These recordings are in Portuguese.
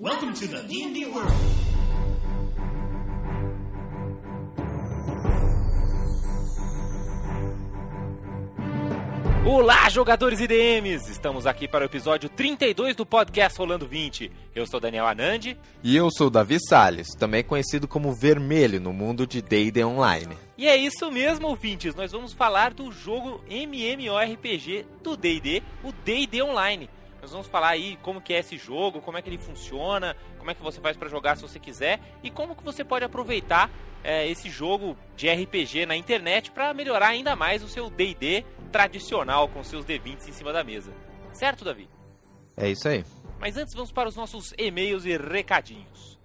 Welcome to the D&D world. Olá, jogadores e DMs! Estamos aqui para o episódio 32 do podcast Rolando 20. Eu sou Daniel Anandi. E eu sou Davi Salles, também conhecido como Vermelho no mundo de D&D Online. E é isso mesmo, ouvintes. Nós vamos falar do jogo MMORPG do D&D, o D&D Online. Nós vamos falar aí como que é esse jogo, como é que ele funciona, como é que você faz para jogar se você quiser e como que você pode aproveitar é, esse jogo de RPG na internet para melhorar ainda mais o seu D&D tradicional com seus D20s em cima da mesa. Certo, Davi? É isso aí. Mas antes vamos para os nossos e-mails e recadinhos.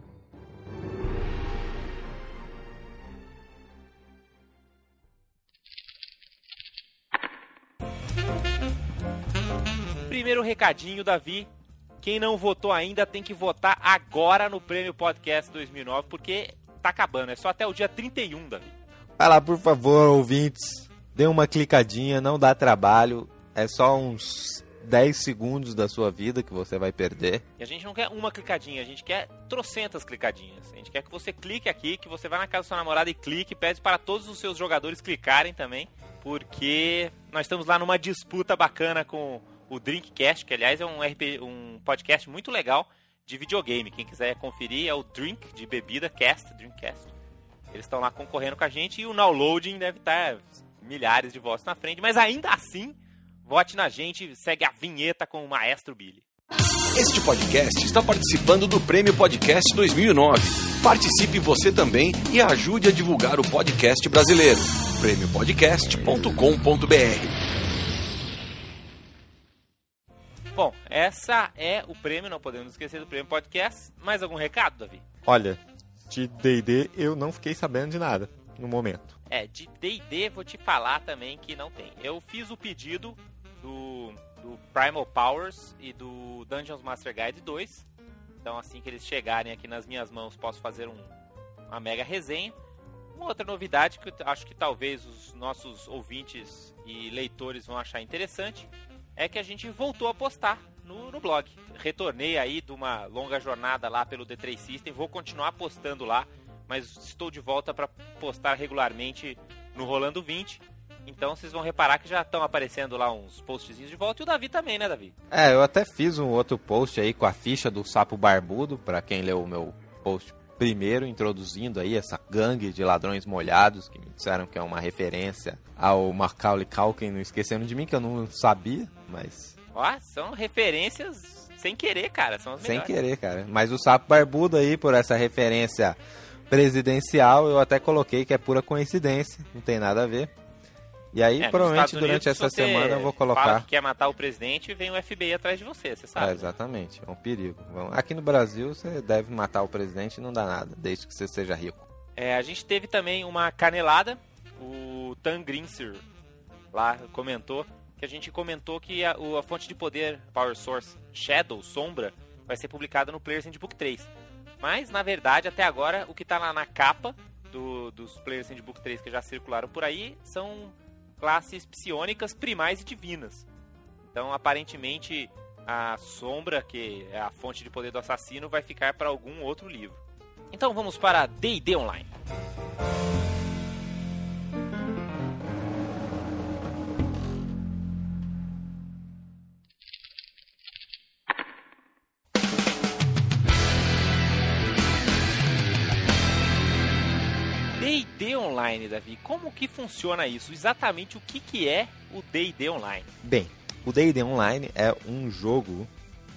Primeiro recadinho, Davi. Quem não votou ainda tem que votar agora no Prêmio Podcast 2009, porque tá acabando. É só até o dia 31, Davi. Vai lá, por favor, ouvintes. Dê uma clicadinha, não dá trabalho. É só uns 10 segundos da sua vida que você vai perder. E a gente não quer uma clicadinha, a gente quer trocentas clicadinhas. A gente quer que você clique aqui, que você vá na casa da sua namorada e clique, pede para todos os seus jogadores clicarem também, porque nós estamos lá numa disputa bacana com o Drinkcast, que aliás é um, RP, um podcast muito legal de videogame. Quem quiser conferir é o Drink de bebida Cast, Drinkcast. Eles estão lá concorrendo com a gente e o downloading deve estar milhares de votos na frente, mas ainda assim, vote na gente, segue a vinheta com o Maestro Billy. Este podcast está participando do Prêmio Podcast 2009. Participe você também e ajude a divulgar o podcast brasileiro. prêmiopodcast.com.br Bom, essa é o prêmio, não podemos esquecer do prêmio podcast. Mais algum recado, Davi? Olha, de D&D eu não fiquei sabendo de nada no momento. É, de D&D vou te falar também que não tem. Eu fiz o pedido do, do Primal Powers e do Dungeons Master Guide 2. Então assim que eles chegarem aqui nas minhas mãos, posso fazer um, uma mega resenha. Uma outra novidade que acho que talvez os nossos ouvintes e leitores vão achar interessante é que a gente voltou a postar no, no, blog. Retornei aí de uma longa jornada lá pelo D3 System, vou continuar postando lá, mas estou de volta para postar regularmente no Rolando 20. Então vocês vão reparar que já estão aparecendo lá uns postzinhos de volta e o Davi também, né, Davi? É, eu até fiz um outro post aí com a ficha do sapo barbudo, para quem leu o meu post primeiro, introduzindo aí essa gangue de ladrões molhados, que me disseram que é uma referência ao Macaulay Culkin, não esquecendo de mim, que eu não sabia, mas... Ó, são referências sem querer, cara, são as Sem melhores. querer, cara. Mas o sapo barbudo aí, por essa referência presidencial, eu até coloquei que é pura coincidência, não tem nada a ver. E aí, É, provavelmente durante Unidos, essa se semana eu vou Fala colocar. que quer matar o presidente e vem o FBI atrás de você, você É, sabe. né? exatamente, é um perigo. Aqui no Brasil você deve matar o presidente e não dá nada, desde que você seja rico. É, a gente teve também uma canelada. O Tan Grinser lá comentou que a gente comentou que a, a fonte de poder Power Source Shadow, Sombra, vai ser publicada no Players Handbook 3. Mas, na verdade, até agora, o que está lá na capa do- dos Players Handbook 3 que já circularam por aí são classes psionicas primais e divinas. Então, aparentemente, a Sombra, que é a fonte de poder do assassino, vai ficar para algum outro livro. Então vamos para D&D Online. Online, Davi, como que funciona isso? Exatamente o que, que é o D&D Online? Bem, o D&D Online é um jogo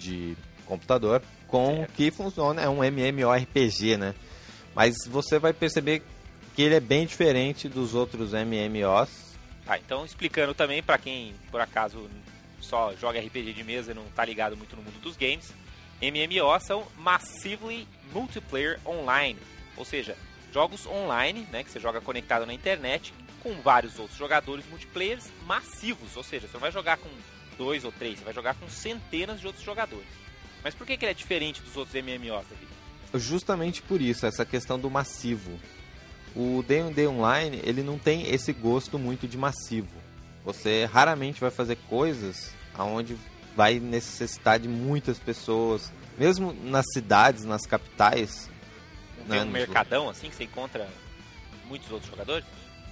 de computador com Certo. que funciona, é um MMORPG, né? Mas você vai perceber que ele é bem diferente dos outros MMOs. Tá, então explicando também para quem por acaso só joga RPG de mesa e não tá ligado muito no mundo dos games, MMO são Massively Multiplayer Online, ou seja, jogos online, né, que você joga conectado na internet com vários outros jogadores multiplayers massivos, ou seja, você não vai jogar com dois ou três, você vai jogar com centenas de outros jogadores. Mas por que, que ele é diferente dos outros MMOs, Davi? Justamente por isso, essa questão do massivo. O D&D Online, ele não tem esse gosto muito de massivo. Você raramente vai fazer coisas aonde vai necessitar de muitas pessoas. Mesmo nas cidades, nas capitais. Tem né, um mercadão assim que você encontra muitos outros jogadores?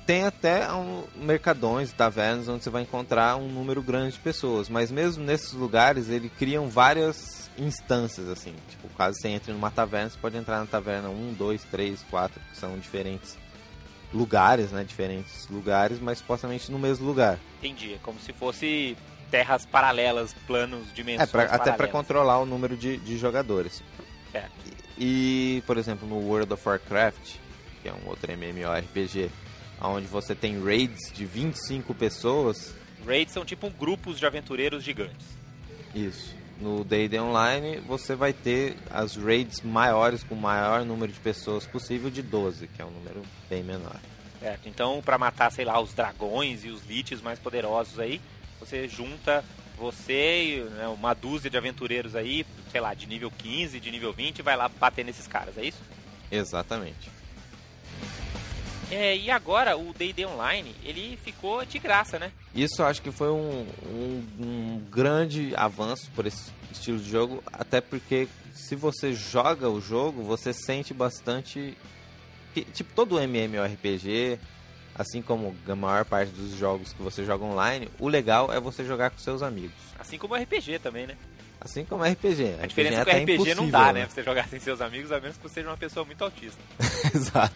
Tem até um, mercadões, tavernas, onde você vai encontrar um número grande de pessoas. Mas mesmo nesses lugares, eles criam várias instâncias, assim. Tipo, caso você entre numa taverna, você pode entrar na taverna 1, 2, 3, 4, que são diferentes lugares, né? Diferentes lugares, mas supostamente no mesmo lugar. Entendi. É como se fosse terras paralelas, planos, dimensões É, pra, até para controlar o número de, de jogadores. Certo. E, por exemplo, no World of Warcraft, que é um outro MMORPG, onde você tem raids de 25 pessoas, Raids são tipo grupos de aventureiros gigantes. isso. No D&D Online, você vai ter as raids maiores, com o maior número de pessoas possível, de 12, que é um número bem menor. Certo. Então, pra matar, sei lá, os dragões e os liches mais poderosos aí, você junta você e né, uma dúzia de aventureiros aí, sei lá, de nível 15, de nível 20, e vai lá bater nesses caras, é isso? Exatamente. É, e agora o D&D Online, ele ficou de graça, né? Isso eu acho que foi um, um, um grande avanço por esse estilo de jogo, até porque se você joga o jogo, você sente bastante. que, Tipo, todo MMORPG, assim como a maior parte dos jogos que você joga online, o legal é você jogar com seus amigos. Assim como o RPG também, né? Assim como RPG. A diferença é que o RPG não dá, né? Pra você jogar sem seus amigos, a menos que você seja uma pessoa muito autista. Exato.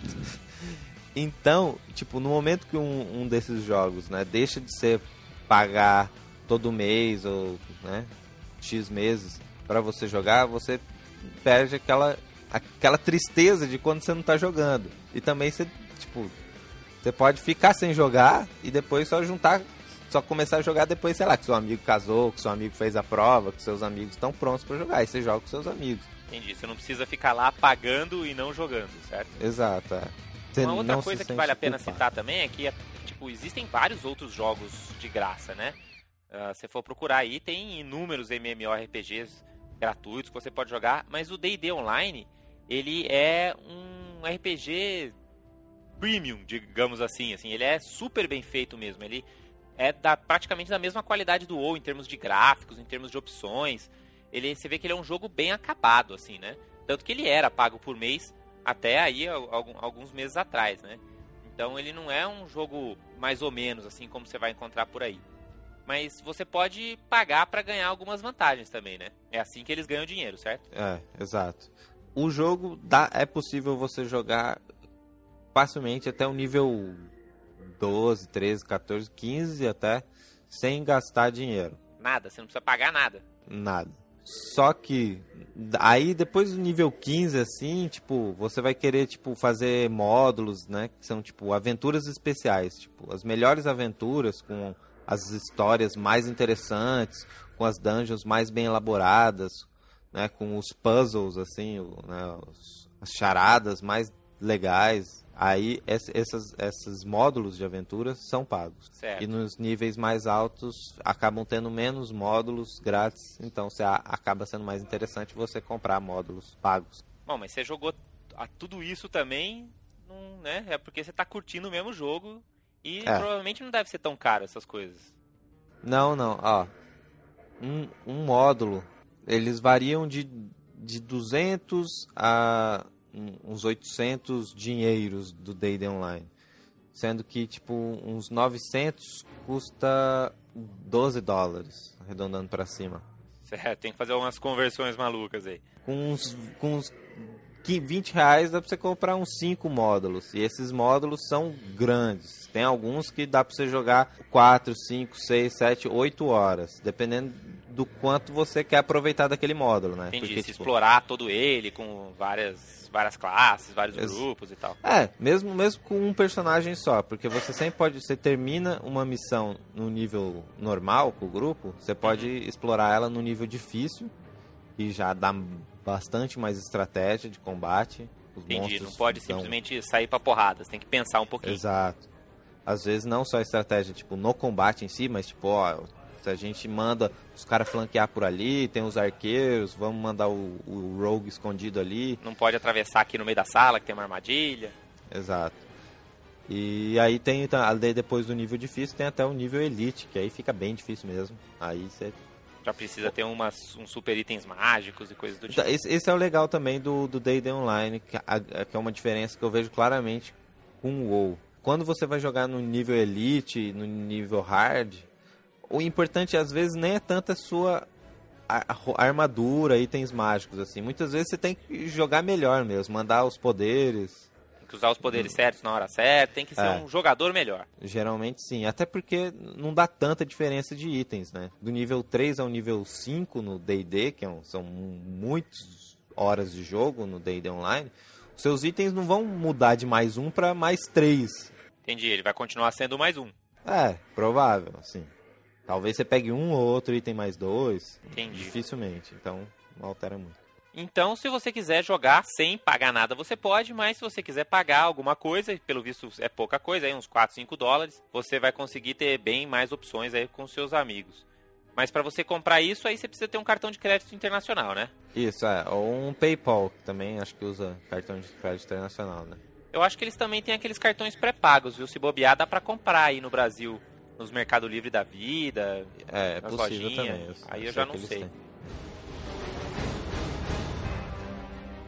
Então, tipo, no momento que um, um desses jogos, né, deixa de ser pagar todo mês ou, né, X meses para você jogar, você perde aquela aquela tristeza de quando você não tá jogando. E também você, tipo, você pode ficar sem jogar e depois só juntar, só começar a jogar depois, sei lá, que seu amigo casou, que seu amigo fez a prova, que seus amigos estão prontos para jogar, e você joga com seus amigos. Entendi. Você não precisa ficar lá pagando e não jogando, certo? Exato, é. Você Uma outra não se coisa que vale a pena culpado. citar também é que, é, tipo, existem vários outros jogos de graça, né? Ah, se for procurar aí, tem inúmeros MMORPGs gratuitos que você pode jogar, mas o D&D Online, ele é um RPG premium, digamos assim, assim, ele é super bem feito mesmo, ele é da, praticamente da mesma qualidade do WoW em termos de gráficos, em termos de opções, ele, você vê que ele é um jogo bem acabado, assim, né? Tanto que ele era pago por mês até aí alguns meses atrás, né? Então ele não é um jogo mais ou menos assim como você vai encontrar por aí. Mas você pode pagar para ganhar algumas vantagens também, né? É assim que eles ganham dinheiro, certo? É, exato. O jogo dá, é possível você jogar facilmente até o nível 12, 13, 14, 15 até, sem gastar dinheiro. Nada, você não precisa pagar nada. Nada. Só que aí depois do nível 15 assim, tipo, você vai querer tipo fazer módulos, né, que são tipo aventuras especiais, tipo, as melhores aventuras com as histórias mais interessantes, com as dungeons mais bem elaboradas, né, com os puzzles assim, né, as charadas mais legais. Aí ess- essas, esses módulos de aventuras são pagos. Certo. E nos níveis mais altos acabam tendo menos módulos grátis, então você acaba sendo mais interessante você comprar módulos pagos. Bom, mas você jogou a tudo isso também, não, né? É porque você tá curtindo o mesmo jogo e É. provavelmente não deve ser tão caro essas coisas. Não, não, ó. Um, um módulo, eles variam de, de 200 a uns 800 dinheiros do D&D Online. Sendo que, tipo, uns 900 custa 12 dólares, arredondando pra cima. Certo, tem que fazer umas conversões malucas aí. com uns, com uns qui- 20 reais dá pra você comprar uns 5 módulos. E esses módulos são grandes. Tem alguns que dá pra você jogar 4, 5, 6, 7, 8 horas. Dependendo do quanto você quer aproveitar daquele módulo, né? Entendi, Porque, se tipo, explorar todo ele com várias, várias classes, vários Ex- grupos e tal. É, mesmo, mesmo com um personagem só, porque você sempre pode, você termina uma missão no nível normal com o grupo, você pode explorar ela no nível difícil, que já dá bastante mais estratégia de combate. Os Entendi, monstros não pode simplesmente sair pra porrada, você tem que pensar um pouquinho. Exato. Às vezes não só estratégia, tipo, no combate em si, mas tipo, ó, a gente manda os caras flanquear por ali, tem os arqueiros, vamos mandar o, o rogue escondido ali. Não pode atravessar aqui no meio da sala que tem uma armadilha. Exato. E aí tem, depois do nível difícil, tem até o nível elite, que aí fica bem difícil mesmo. Aí você Já precisa ter umas, uns super itens mágicos e coisas do Então, tipo. esse, esse é o legal também do do D&D Online, que, a- que é uma diferença que eu vejo claramente com o WoW. Quando você vai jogar no nível Elite, no nível Hard, o importante às vezes nem é tanto a sua armadura, itens mágicos, assim. Muitas vezes você tem que jogar melhor mesmo, mandar os poderes. Tem que usar os poderes certos na hora certa, tem que ser É. um jogador melhor. Geralmente sim, até porque não dá tanta diferença de itens, né? Do nível 3 ao nível 5 no D&D, que é são muitas horas de jogo no D&D Online, os seus itens não vão mudar de mais um para mais três. Entendi, ele vai continuar sendo mais um. É, provável, assim. Talvez você pegue um ou outro item mais dois, Entendi. dificilmente, então não altera muito. Então, se você quiser jogar sem pagar nada, você pode, mas se você quiser pagar alguma coisa, e pelo visto é pouca coisa, aí uns 4, 5 dólares, você vai conseguir ter bem mais opções aí com seus amigos. Mas para você comprar isso, aí você precisa ter um cartão de crédito internacional, né? Isso, é, ou um PayPal, que também acho que usa cartão de crédito internacional, né? Eu acho que eles também têm aqueles cartões pré-pagos, viu? Se bobear, dá pra comprar aí no Brasil, nos Mercado Livre da Vida. É, é possível lojinhas, também. aí eu já não sei. têm.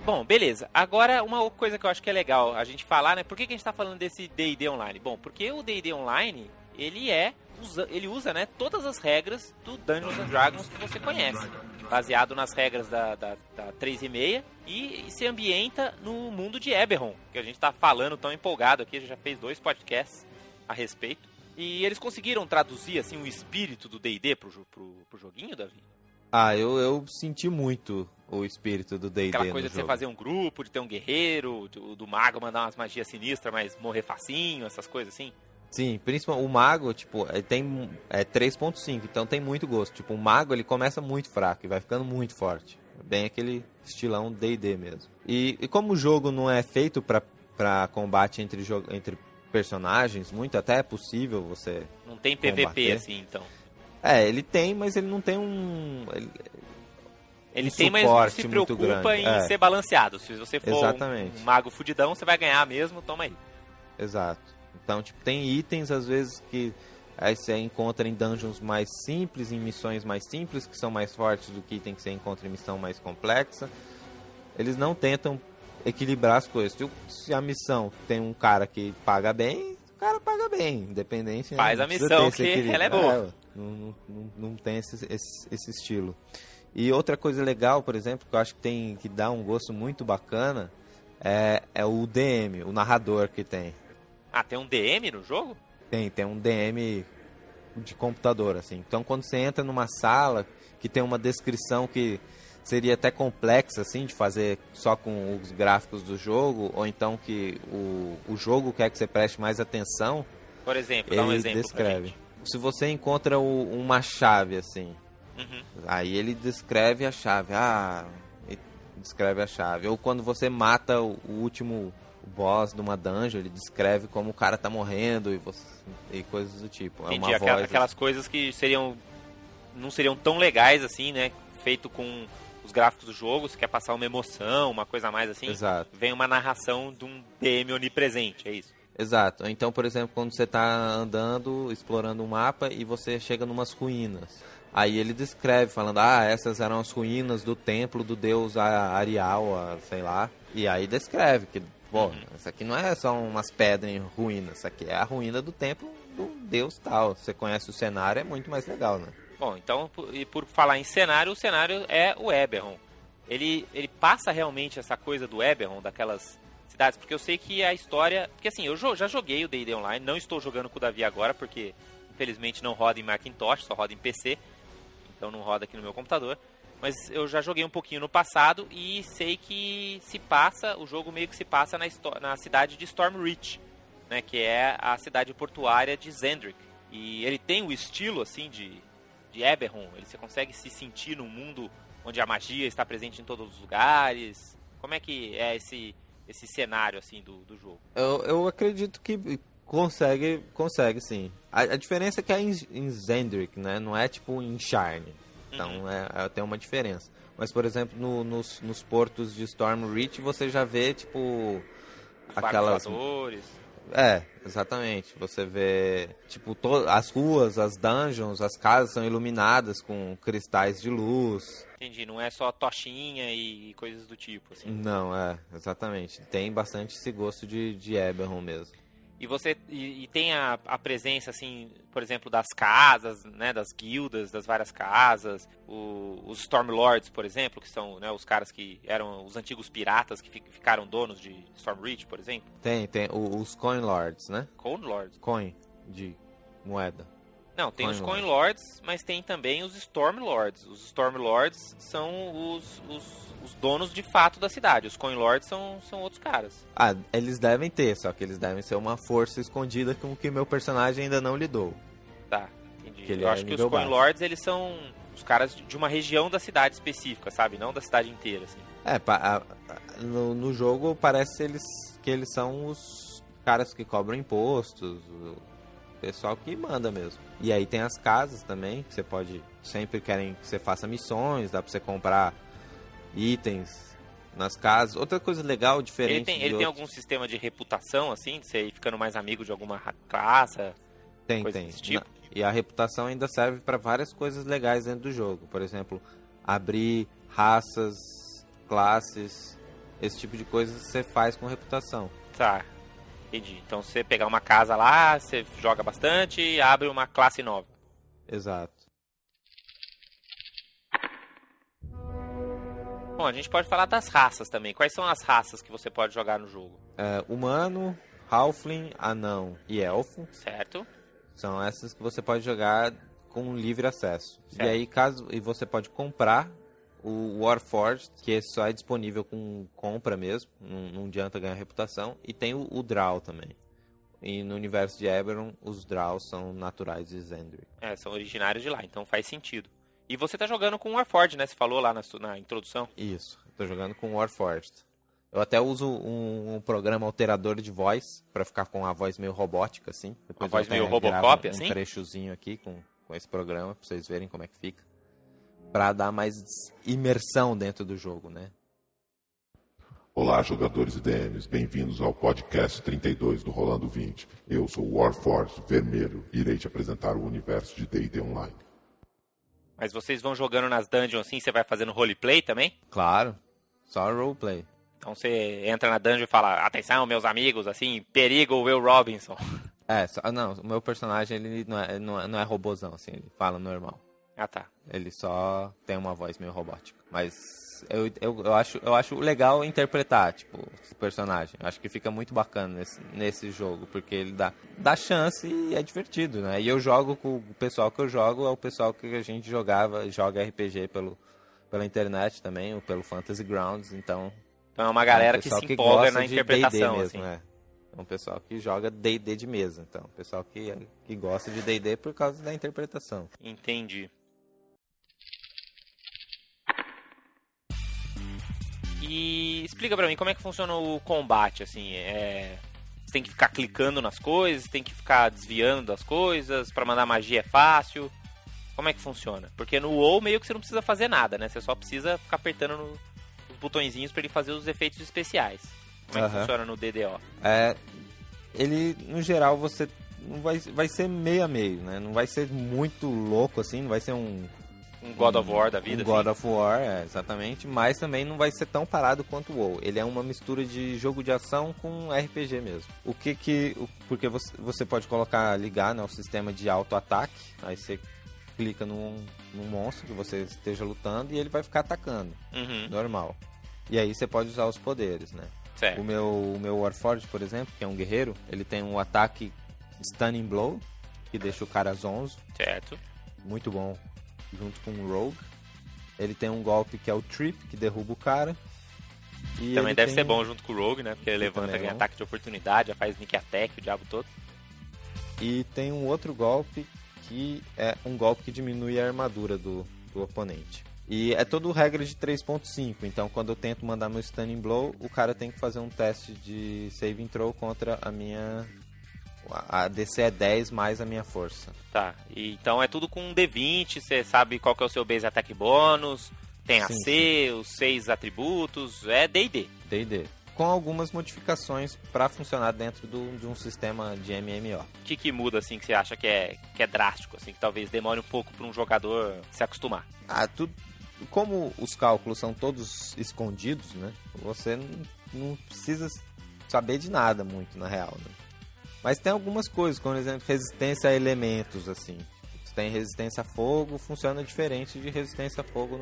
Bom, beleza. Agora, uma coisa que eu acho que é legal a gente falar, né? Por que, que a gente tá falando desse D&D Online? Bom, porque o D&D Online, ele é, usa- ele usa, né, todas as regras do Dungeons and Dragons que você conhece. Baseado nas regras da, da, da 3.5 e, e se ambienta no mundo de Eberron, que a gente tá falando tão empolgado aqui, a gente já fez dois podcasts a respeito. E eles conseguiram traduzir, assim, o espírito do D&D pro, pro, pro joguinho, Davi? Ah, eu, eu senti muito o espírito do D&D Aquela coisa de você jogo. fazer um grupo, de ter um guerreiro, do, do mago mandar umas magias sinistras, mas morrer facinho, essas coisas assim. Sim, principalmente o mago, tipo, ele tem é 3.5, então tem muito gosto. Tipo, o mago ele começa muito fraco e vai ficando muito forte. Bem aquele estilão D&D mesmo. E, e como o jogo não é feito pra, pra combate entre, entre personagens, muito até é possível você... Não tem PVP Combater. assim, então. É, ele tem, mas ele não tem um... ele- Ele Um tem, mas não se preocupa em é. ser balanceado. Se você for Exatamente. um mago fudidão, você vai ganhar mesmo, toma aí. Exato. Então, tipo, tem itens às vezes que aí você encontra em dungeons mais simples, em missões mais simples, que são mais fortes do que item que você encontra em missão mais complexa. Eles não tentam equilibrar as coisas. Se a missão tem um cara que paga bem, o cara paga bem, independente. né? Faz Não a missão, que equilíbrio. ela é boa. não, não, não, não tem esse, esse, esse estilo. E outra coisa legal, por exemplo, que eu acho que tem que dá um gosto muito bacana, é, é o DM, o narrador que tem. Ah, tem um DM no jogo? Tem, tem um DM de computador, assim. Então, quando você entra numa sala que tem uma descrição que seria até complexa, assim, de fazer só com os gráficos do jogo, ou então que o, o jogo quer que você preste mais atenção, Por exemplo, ele dá um exemplo descreve. Se você encontra o- uma chave, assim, Uhum. aí ele descreve a chave. Ah, descreve a chave. Ou quando você mata o, o último boss de uma dungeon, ele descreve como o cara tá morrendo e, você- e coisas do tipo. é Entendi, uma aquela- voz, aquelas coisas que seriam. não seriam tão legais assim, né? Feito com os gráficos do jogo, se quer passar uma emoção, uma coisa mais assim. Exato. Vem uma narração de um DM onipresente, é isso. Exato. Então, por exemplo, quando você tá andando, explorando um mapa e você chega numas ruínas. Aí ele descreve, falando, ah, essas eram as ruínas do templo do deus Arial, a- sei lá. E aí descreve que, pô, Uhum. isso aqui não é só umas pedras em ruínas, isso aqui é a ruína do templo do deus tal. Você conhece o cenário, é muito mais legal, né? Bom, então, e por falar em cenário, o cenário é o Eberron. Ele, ele passa realmente essa coisa do Eberron, daquelas cidades, porque eu sei que a história. Porque assim, eu já joguei o DD Online, não estou jogando com o Davi agora, porque infelizmente não roda em Macintosh, só roda em PC, então não roda aqui no meu computador. Mas eu já joguei um pouquinho no passado e sei que se passa, o jogo meio que se passa na, na cidade de Stormreach, né, que é a cidade portuária de Zendrick. E ele tem o estilo assim de, de Eberron, ele você consegue se sentir num mundo onde a magia está presente em todos os lugares. Como é que é esse esse cenário assim do, do jogo? Eu, eu acredito que consegue, consegue sim. A, a diferença é que é em, em Zendrick, né? Não é tipo em Sharn. Então é, é- tem uma diferença. Mas, por exemplo, no- nos, nos portos de Stormreach você já vê, tipo, Os aquelas... barcos. É, exatamente. Você vê, tipo, as ruas, as dungeons, as casas são iluminadas com cristais de luz. Entendi, não é só tochinha e coisas do tipo, assim. Não, é, exatamente. Tem bastante esse gosto de, de Eberron mesmo. E você e, e tem a, a presença, assim, por exemplo, das casas, né, das guildas, das várias casas, o- os Stormlords, por exemplo, que são né, os caras que eram os antigos piratas que fi- ficaram donos de Stormreach, por exemplo. Tem, tem o- os Coin Lords, né? Coin Lords. Coin de moeda. Não, tem os Coin Coin Lords, mas tem também os Stormlords. Os Stormlords são os, os, os donos de fato da cidade. Os Coin Lords são, são outros caras. Ah, eles devem ter, só que eles devem ser uma força escondida com que meu personagem ainda não lidou. Tá, entendi. Eu é acho que os Coin baixo. Lords, eles são os caras de uma região da cidade específica, sabe? Não da cidade inteira, assim. É, pa- a- no, no jogo parece eles, que eles são os caras que cobram impostos, pessoal que manda mesmo. E aí tem as casas também, que você pode. Sempre querem que você faça missões, dá pra você comprar itens nas casas. Outra coisa legal, diferente. Ele tem, ele tem algum sistema de reputação, assim, de você ir ficando mais amigo de alguma ra- classe? Tem, tem. tipo? Na- E a reputação ainda serve para várias coisas legais dentro do jogo. Por exemplo, abrir raças, classes, esse tipo de coisa você faz com reputação. Tá, entendi. Então você pegar uma casa lá, você joga bastante e abre uma classe nova. Exato. Bom, a gente pode falar das raças também. Quais são as raças que você pode jogar no jogo? É, humano, halfling, anão e elfo Certo? são essas que você pode jogar com livre acesso. Certo. E aí caso e você pode comprar o Warforged, que só é disponível com compra mesmo, não, não adianta ganhar reputação, e tem o, o Draw também. E no universo de Eberron, os Draws são naturais de Zendry. É, são originários de lá, então faz sentido. E você tá jogando com o Warforged, né? Você falou lá na, na introdução. Isso, tô jogando com Warforged. Eu até uso um, um programa alterador de voz, pra ficar com a voz meio robótica, assim. Depois voz eu até meio Robocop, um assim? trechozinho aqui com, com esse programa, pra vocês verem como é que fica. Pra dar mais imersão dentro do jogo, né? Olá, jogadores e DMs, bem-vindos ao podcast 32 do Rolando 20. Eu sou o Warforce Vermelho e irei te apresentar o universo de D&D Online. Mas vocês vão jogando nas dungeons assim, você vai fazendo roleplay também? Claro, só roleplay. Então você entra na dungeon e fala, atenção, meus amigos, assim, perigo Will Robinson. É, só, não, o meu personagem ele não é, não é, não é robozão, assim, ele fala normal. Ah tá. Ele só tem uma voz meio robótica. Mas eu, eu, eu, acho, eu acho legal interpretar, tipo, o personagem. Eu acho que fica muito bacana nesse, nesse jogo, porque ele dá, dá chance e é divertido, né? E eu jogo com o pessoal que eu jogo, é o pessoal que a gente jogava, joga RPG pelo, pela internet também, ou pelo Fantasy Grounds, então... Então é uma galera é um que se empolga gosta na interpretação, assim. mesmo, é. É um pessoal que joga D&D de mesa, então. Pessoal que, que gosta de D&D por causa da interpretação. Entendi. E explica pra mim como é que funciona o combate, assim, é... Você tem que ficar clicando nas coisas, tem que ficar desviando das coisas, pra mandar magia é fácil. Como é que funciona? Porque no WoW meio que você não precisa fazer nada, né? Você só precisa ficar apertando no- os botõezinhos pra ele fazer os efeitos especiais. Como é que funciona no DDO? É, ele, no geral, você não vai, vai ser meio a meio, né? Não vai ser muito louco assim, não vai ser um, Um God of War da vida, um God assim? of War, é, exatamente, mas também não vai ser tão parado quanto o WoW. Ele é uma mistura de jogo de ação com RPG mesmo. O que que, o- porque você, você pode colocar, ligar, né, o sistema de auto-ataque, aí você clica num, num monstro que você esteja lutando e ele vai ficar atacando, Uhum, normal. E aí você pode usar os poderes, né? O certo. meu, o meu Warforged, por exemplo, que é um guerreiro, ele tem um ataque Stunning Blow, que deixa o cara zonzo, Certo. muito bom, junto com o Rogue. Ele tem um golpe que é o Trip, que derruba o cara. E Também deve tem- ser bom junto com o Rogue, né? Porque ele Ele levanta, é ganha bom. ataque de oportunidade, já faz sneak attack, o diabo todo. E tem um outro golpe que é um golpe que diminui a armadura do, do oponente. E é todo regra de 3.5, então quando eu tento mandar meu Stunning Blow, o cara tem que fazer um teste de save throw contra a minha... A DC é 10 mais a minha força. Tá. E, então é tudo com um D20, você sabe qual que é o seu base attack bônus, tem Sim, AC, os seis atributos, é D&D. D&D. com algumas modificações para funcionar dentro do, de um sistema de MMO. O que, que muda, assim, que você acha que é, que é drástico, assim, que talvez demore um pouco para um jogador se acostumar? Ah, tudo. Como os cálculos são todos escondidos, né? Você não, não precisa saber de nada muito, na real, né? Mas tem algumas coisas, como, por exemplo, resistência a elementos, assim. Se tem resistência a fogo, funciona diferente de resistência a fogo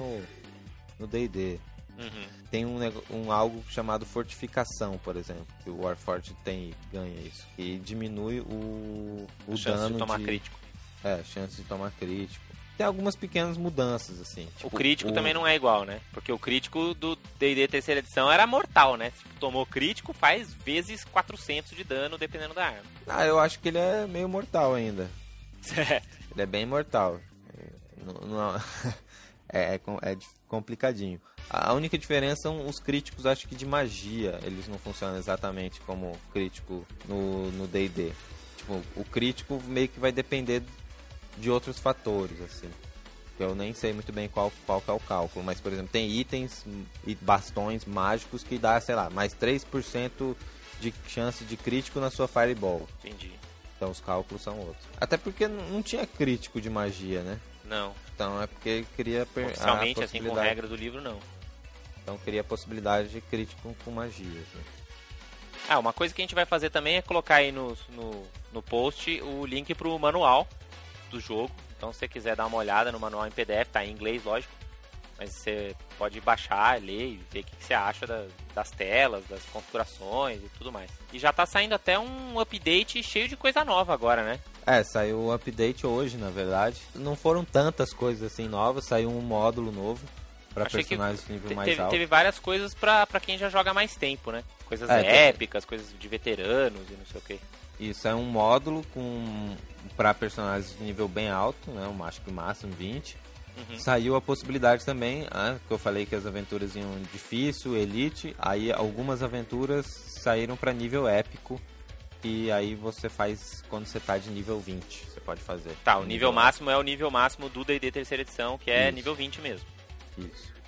no D&D. Uhum. Tem um, um algo chamado fortificação, por exemplo, que o Warforged tem ganha isso. E diminui o, o chance dano de tomar de, crítico. É, chance de tomar crítico. Tem algumas pequenas mudanças, assim. o tipo, crítico também não é igual, né? Porque o crítico do D&D terceira edição era mortal, né? Tipo, tomou crítico, faz vezes 400 de dano, dependendo da arma. Ah, eu acho que ele é meio mortal ainda. Certo. Ele é bem mortal. É, não- não- é, é é complicadinho. A única diferença são os críticos, acho que de magia. Eles não funcionam exatamente como crítico no no D&D. Tipo, o crítico meio que vai depender de outros fatores, assim. Eu nem sei muito bem qual, qual que é o cálculo, mas, por exemplo, tem itens e bastões mágicos que dá, sei lá, mais 3% de chance de crítico na sua Fireball. Entendi. Então os cálculos são outros. Até porque não tinha crítico de magia, né? Não, Então é porque queria oficialmente, assim, com regra do livro, não. Então queria a possibilidade de crítico com magias. Né? Ah, uma coisa que a gente vai fazer também é colocar aí no, no, no post o link pro manual do jogo. Então, se você quiser dar uma olhada no manual em PDF, tá em inglês, lógico. Mas você pode baixar, ler e ver o que, que você acha da- das telas, das configurações e tudo mais. E já tá saindo até um update cheio de coisa nova agora, né? É, saiu o update hoje, na verdade. Não foram tantas coisas assim novas, saiu um módulo novo para personagens de nível mais teve, alto. teve várias coisas pra, pra quem já joga mais tempo, né? Coisas É, épicas, coisas de veteranos e não sei o que. Isso é um módulo com para personagens de nível bem alto, né? Um acho que máximo 20. Uhum. Saiu a possibilidade também, ah, que eu falei que as aventuras iam difícil, elite, aí algumas aventuras saíram para nível épico e aí você faz quando você tá de nível 20, você pode fazer. Tá, o nível máximo é o nível máximo do D&D terceira edição, que é Isso. nível 20 mesmo. Isso.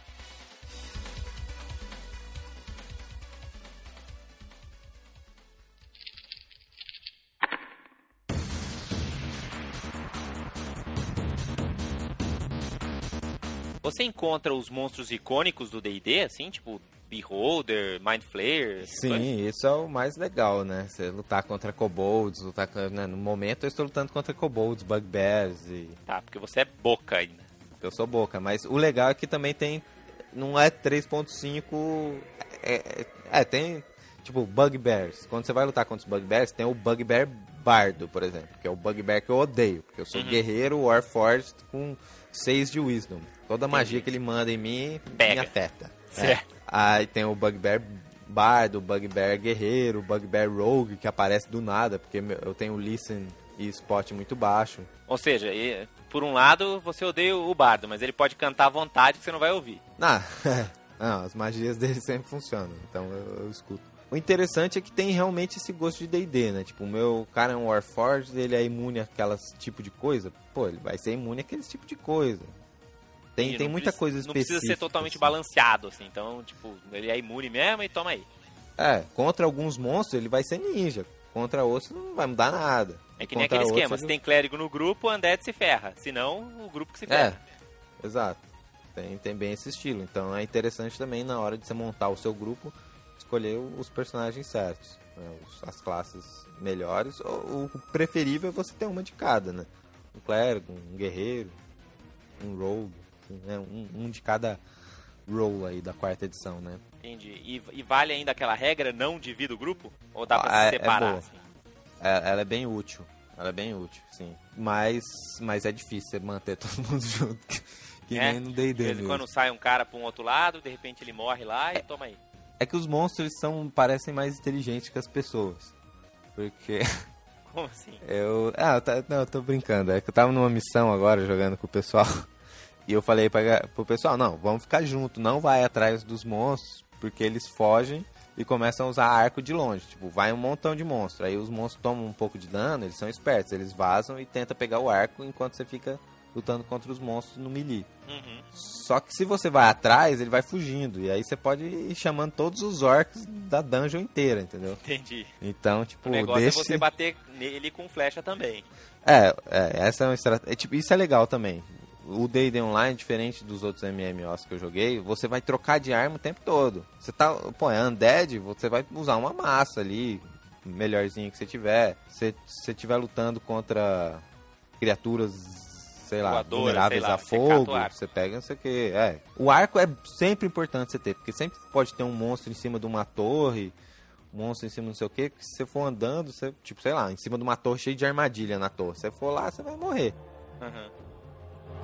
Você encontra os monstros icônicos do D&D, assim, tipo Beholder, Mind Flayer? essas coisas? Sim, isso é o mais legal, né? Você lutar contra kobolds, lutar né? no momento eu estou lutando contra kobolds, bugbears e Tá, porque você é boca ainda. Eu sou boca, mas o legal é que também tem. Não é 3.5. É, é, é, tem. Tipo, Bugbears. Quando você vai lutar contra os Bugbears, tem o Bugbear Bardo, por exemplo. Que é o Bugbear que eu odeio. Porque eu sou Uhum. guerreiro Warforged com 6 de Wisdom. Toda magia que ele manda em mim Pega. me afeta. Certo. É. Aí tem o Bugbear Bardo, o Bugbear Guerreiro, o Bugbear Rogue, que aparece do nada, porque eu tenho Listen e Spot muito baixo. Ou seja, por um lado você odeia o bardo, mas ele pode cantar à vontade que você não vai ouvir. Ah, não, as magias dele sempre funcionam, então eu, eu escuto. O interessante é que tem realmente esse gosto de D&D, né? Tipo, o meu cara é um Warforged, ele é imune àquelas tipo de coisa. Pô, ele vai ser imune àquele tipo de coisa. Tem, tem não muita precisa- coisa Não específica. precisa ser totalmente assim. balanceado, assim. Então, tipo, ele é imune mesmo e toma aí. É, contra alguns monstros ele vai ser ninja. Contra outros não vai mudar nada. É que nem Contra aquele outros, esquema, ele- se tem clérigo no grupo, o undead se ferra. Se não, o grupo que se É, ferra. exato. Tem, tem bem esse estilo. Então é interessante também na hora de você montar o seu grupo, escolher os personagens certos. né? As classes melhores. O, o preferível é você ter uma de cada, né? Um clérigo, um guerreiro, um rogue, assim, né? um, um de cada role aí da quarta edição, né? Entendi. E, e vale ainda aquela regra, não divida o grupo? Ou dá pra Ah, se é- é separar, boa. assim? É- ela é bem útil. Ela é bem útil, sim. Mas, mas é difícil você manter todo mundo junto. Que, É, nem no De D&D vez em quando sai um cara pra um outro lado, de repente ele morre lá e toma aí. É que os monstros são parecem mais inteligentes que as pessoas. Porque Como assim? eu. Ah, tá- não, eu tô brincando. É que eu tava numa missão agora jogando com o pessoal. E eu falei pra, pro pessoal: não, vamos ficar junto, não vai atrás dos monstros, porque eles fogem e começam a usar arco de longe. Tipo, vai um montão de monstros. Aí os monstros tomam um pouco de dano, eles são espertos, eles vazam e tentam pegar o arco enquanto você fica lutando contra os monstros no melee. Uhum. Só que se você vai atrás, ele vai fugindo. E aí você pode ir chamando todos os orcs da dungeon inteira, entendeu? Entendi. Então, tipo, O negócio deixa... é você bater nele com flecha também. É, é, essa é uma estratégia. tipo, isso é legal também. O D&D Online, diferente dos outros MMOs que eu joguei, você vai trocar de arma o tempo todo. Você tá, pô, é undead, você vai usar uma massa ali, melhorzinha que você tiver. Se você estiver lutando contra criaturas, sei lá, Voadoras, vulneráveis lá, a fogo, você pega não sei o que. É. O arco é sempre importante você ter, porque sempre pode ter um monstro em cima de uma torre, um monstro em cima de não sei o que, que se você for andando, você, tipo, sei lá, em cima de uma torre cheia de armadilha na torre. Se você for lá, você vai morrer. Uhum.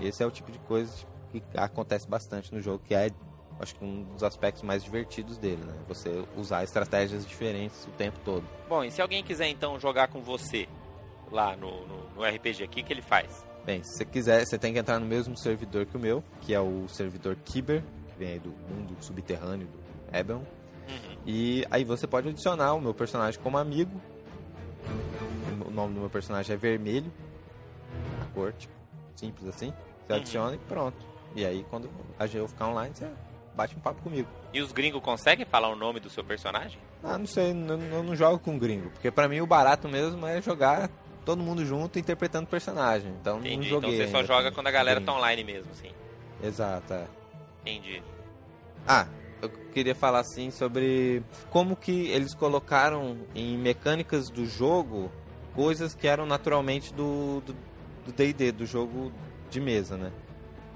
Esse é o tipo de coisa que acontece bastante no jogo, que é, acho que um dos aspectos mais divertidos dele, né? Você usar estratégias diferentes o tempo todo. Bom, e se alguém quiser então jogar com você lá no, no, no RPG aqui, o que ele faz? Bem, se você quiser, você tem que entrar no mesmo servidor que o meu, que é o servidor Kyber, que vem aí do mundo subterrâneo do Eberron. Uhum. E aí você pode adicionar o meu personagem como amigo. O nome do meu personagem é vermelho. A cor, tipo, simples assim. Você Uhum. adiciona e pronto. E aí quando a GEO ficar online, você bate um papo comigo. E os gringos conseguem falar o nome do seu personagem? Ah, não sei, eu não jogo com gringo. Porque pra mim o barato mesmo é jogar todo mundo junto interpretando personagem. Então não Entendi. Então joguei. você só ainda joga quando a galera tá online mesmo, assim. Exato, é. Entendi. Ah, eu queria falar assim sobre como que eles colocaram em mecânicas do jogo coisas que eram naturalmente do do do D&D, do jogo de mesa, né?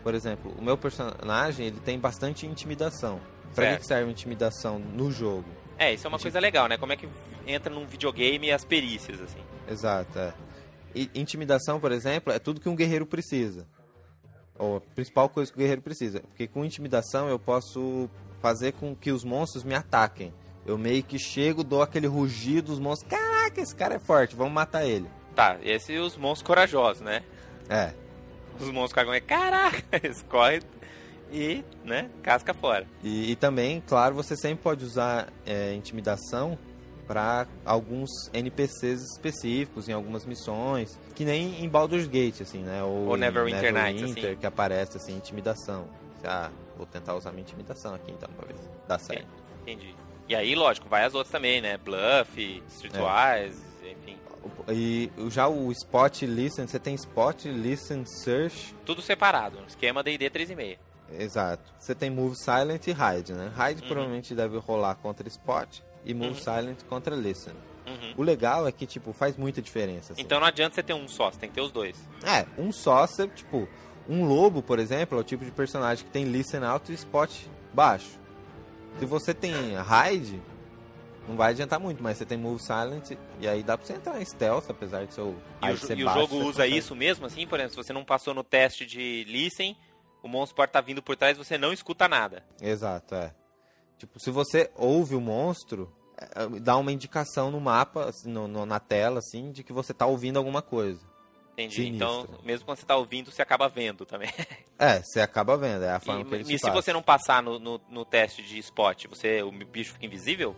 Por exemplo, o meu personagem, ele tem bastante intimidação. Pra que serve intimidação no jogo? É, isso é uma Tipo- coisa legal, né? Como é que entra num videogame as perícias, assim. Exato, é. E intimidação, por exemplo, é tudo que um guerreiro precisa. Ou a principal coisa que o guerreiro precisa. Porque com intimidação eu posso fazer com que os monstros me ataquem. Eu meio que chego, dou aquele rugido dos monstros. Caraca, esse cara é forte, vamos matar ele. Tá, esse e os monstros corajosos, né? É, Os monstros cagam é caraca, eles correm e, né, casca fora. E, e também, claro, você sempre pode usar é, intimidação para alguns NPCs específicos em algumas missões, que nem em Baldur's Gate, assim, né? Ou, Ou Neverwinter Nights, Neverwinter, assim. que aparece assim, intimidação. Ah, vou tentar usar minha intimidação aqui então pra ver se dá certo. Entendi. E aí, lógico, vai as outras também, né? Bluff, Streetwise, enfim. E já o Spot Listen, você tem Spot, Listen, Search, Tudo separado, um esquema D&D 3,5. exato. Você tem Move Silent e Hide, né? Hide Uhum. provavelmente deve rolar contra Spot e Move Uhum. Silent contra Listen. Uhum. O legal é que, tipo, faz muita diferença. assim. Então não adianta você ter um só, você tem que ter os dois. É, um só, você, tipo, um lobo, por exemplo, é o tipo de personagem que tem listen alto e spot baixo. Se você tem hide, não vai adiantar muito, mas você tem move silent e aí dá pra você entrar em stealth, apesar de seu o, hide ser e o baixo. jogo você usa consegue. isso mesmo, assim? Por exemplo, se você não passou no teste de listen, o monstro pode estar vindo por trás e você não escuta nada. Exato, é. Tipo, se você ouve o monstro, é, dá uma indicação no mapa, assim, no- no- na tela, assim, de que você tá ouvindo alguma coisa. Entendi. Sinistro. Então, mesmo quando você tá ouvindo, você acaba vendo também. É, você acaba vendo, é a forma E, que eles e se fazem. você não passar no, no, no teste de spot, você, o bicho fica invisível?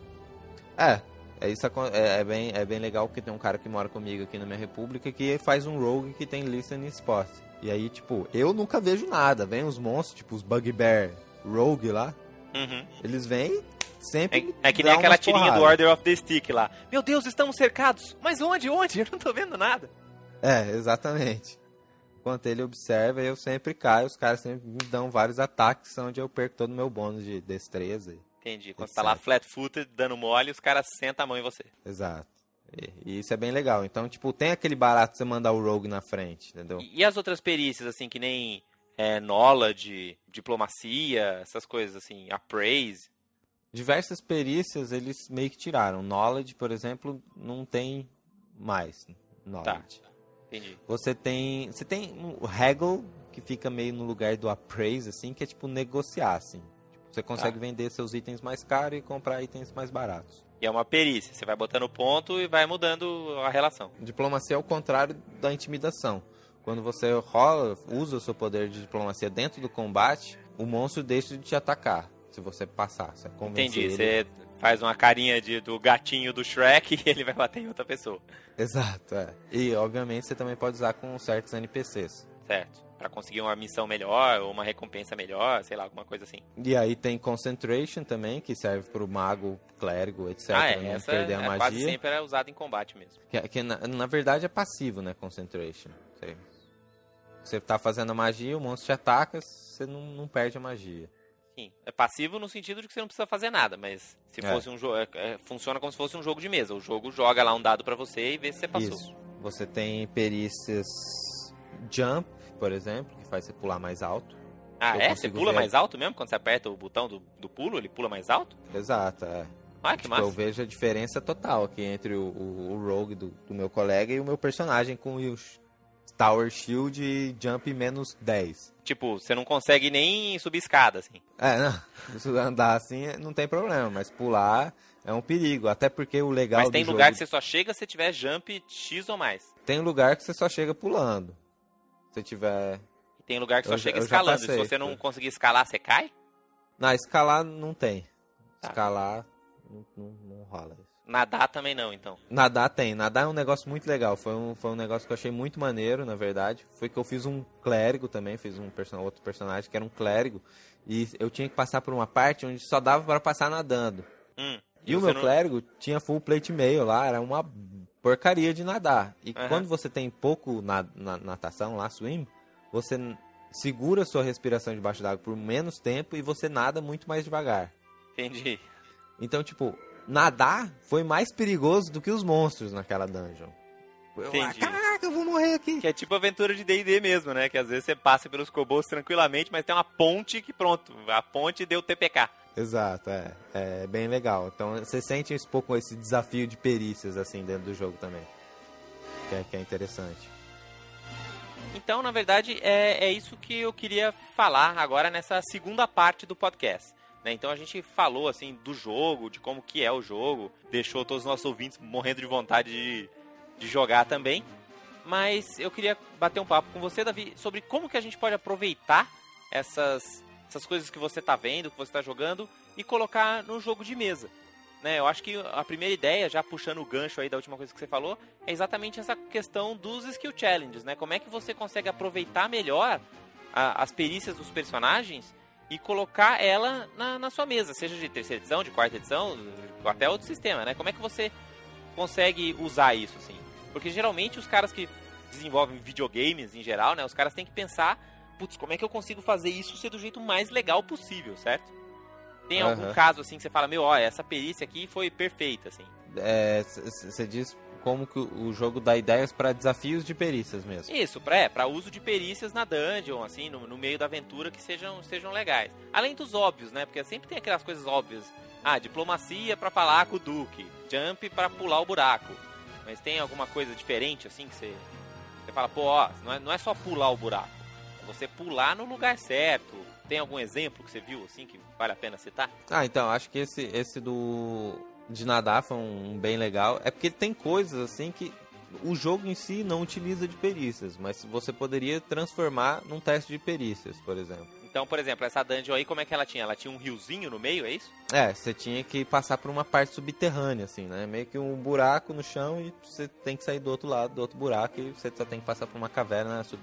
É, é isso é, é bem, é bem legal porque tem um cara que mora comigo aqui na minha república que faz um rogue que tem listening spot. E aí, tipo, eu nunca vejo nada. Vem os monstros, tipo os Bugbear Rogue lá, Uhum. eles vêm sempre. É, é que nem aquela tirinha do porradas. Order of the Stick lá. Meu Deus, estamos cercados! Mas onde? Onde? Eu não tô vendo nada. É, exatamente. Enquanto ele observa, eu sempre caio, os caras sempre me dão vários ataques, onde eu perco todo o meu bônus de destreza. Entendi. Quando você tá lá flat-footed, dando mole, os caras sentam a mão em você. Exato. E, e isso é bem legal. Então, tipo, tem aquele barato de você mandar o rogue na frente, entendeu? E, e as outras perícias, assim, que nem é, knowledge, diplomacia, essas coisas assim, appraise. diversas perícias eles meio que tiraram. Knowledge, por exemplo, não tem mais knowledge. Entendi. Você tem, você tem o haggle que fica meio no lugar do appraise assim, que é tipo negociar assim. Tipo, você consegue vender seus itens mais caros e comprar itens mais baratos. E é uma perícia. Você vai botando ponto e vai mudando a relação. Diplomacia é o contrário da intimidação. Quando você rola, usa o seu poder de diplomacia dentro do combate, o monstro deixa de te atacar. Se você passar, você Entendi. ele. Você faz uma carinha de, do gatinho do Shrek e ele vai bater em outra pessoa. Exato, é. E obviamente você também pode usar com certos NPCs. Certo. Pra conseguir uma missão melhor ou uma recompensa melhor, sei lá, alguma coisa assim. E aí tem Concentration também, que serve pro mago, clérigo, etc. ah, é. não Essa perder a é, magia. quase sempre é usada em combate mesmo. Que, que na, na verdade é passivo, né? Concentration. Você, você tá fazendo a magia, o monstro te ataca, você não, não perde a magia. Sim, é passivo no sentido de que você não precisa fazer nada, mas se É. fosse um jogo, funciona como se fosse um jogo de mesa. O jogo joga lá um dado pra você e vê se você passou. Isso. Você tem perícias jump, por exemplo, que faz você pular mais alto. Ah, Eu é? Você pula ver. mais alto mesmo quando você aperta o botão do, do pulo? Ele pula mais alto? Exato, é. Ah, que Tipo, eu massa. vejo a diferença total aqui entre o, o, o Rogue do, do meu colega e o meu personagem com o Tower Shield e Jump menos 10. Tipo, você não consegue nem subir escada, assim. É, não. Se andar assim não tem problema, mas pular é um perigo. Até porque o legal Mas tem lugar jogo... que você só chega se tiver jump X ou mais. Tem lugar que você só chega pulando. Se tiver... Tem lugar que só Eu chega eu escalando. E passei, se você não conseguir escalar, você cai? Na escalar não tem. Tá. Escalar não, não, não rola isso. Nadar também não, então. Nadar tem. Nadar é um negócio muito legal. Foi um, foi um negócio que eu achei muito maneiro, na verdade. Foi que eu fiz um clérigo também, fiz um person outro personagem que era um clérigo. E eu tinha que passar por uma parte onde só dava para passar nadando. Hum. E, o meu não- clérigo tinha full plate meio lá, era uma porcaria de nadar. E Aham. quando você tem pouco na, na- natação lá, swim, você segura sua respiração debaixo d'água por menos tempo e você nada muito mais devagar. Entendi. Então, tipo, nadar foi mais perigoso do que os monstros naquela dungeon. Eu, ah, Entendi. caraca, eu vou morrer aqui. Que é tipo aventura de D&D mesmo, né? Que às vezes você passa pelos cobos tranquilamente, mas tem uma ponte que pronto, a ponte deu TPK. Exato, é. É bem legal. Então, você sente um pouco esse desafio de perícias, assim, dentro do jogo também. Que é, que é interessante. Então, na verdade, é, é isso que eu queria falar agora nessa segunda parte do podcast. Né? Então a gente falou assim do jogo, de como que é o jogo, deixou todos os nossos ouvintes morrendo de vontade de, de jogar também. Mas eu queria bater um papo com você, Davi, sobre como que a gente pode aproveitar essas, essas coisas que você está vendo, que você está jogando, e colocar no jogo de mesa. Né? Eu acho que a primeira ideia, já puxando o gancho aí da última coisa que você falou, é exatamente essa questão dos skill challenges, né? Como é que você consegue aproveitar melhor a- as perícias dos personagens e colocar ela na, na sua mesa, seja de terceira edição, de quarta edição, até outro sistema, né? Como é que você consegue usar isso, assim? Porque geralmente os caras que desenvolvem videogames em geral, né? Os caras têm que pensar, putz, como é que eu consigo fazer isso ser do jeito mais legal possível, certo? Tem algum Aham. caso assim que você fala, meu, ó, essa perícia aqui foi perfeita, assim. Você diz como que o jogo dá ideias para desafios de perícias mesmo. Isso, pra, é, pra uso de perícias na dungeon, assim, no, no meio da aventura que sejam, sejam legais. Além dos óbvios, né? Porque sempre tem aquelas coisas óbvias. Ah, diplomacia pra falar com o Duque, jump pra pular o buraco. Mas tem alguma coisa diferente, assim, que você, você fala, pô, ó, não é, não é só pular o buraco. É você pular no lugar certo. Tem algum exemplo que você viu, assim, que vale a pena citar? Ah, então, acho que esse, esse do. De nadar foi um, um bem legal. É porque tem coisas assim que o jogo em si não utiliza de perícias, mas você poderia transformar num teste de perícias, por exemplo. Então, por exemplo, essa dungeon aí, como é que ela tinha? Ela tinha um riozinho no meio, é isso? É, você tinha que passar por uma parte subterrânea, assim, né? Meio que um buraco no chão e você tem que sair do outro lado, do outro buraco, e você só tem que passar por uma caverna sub-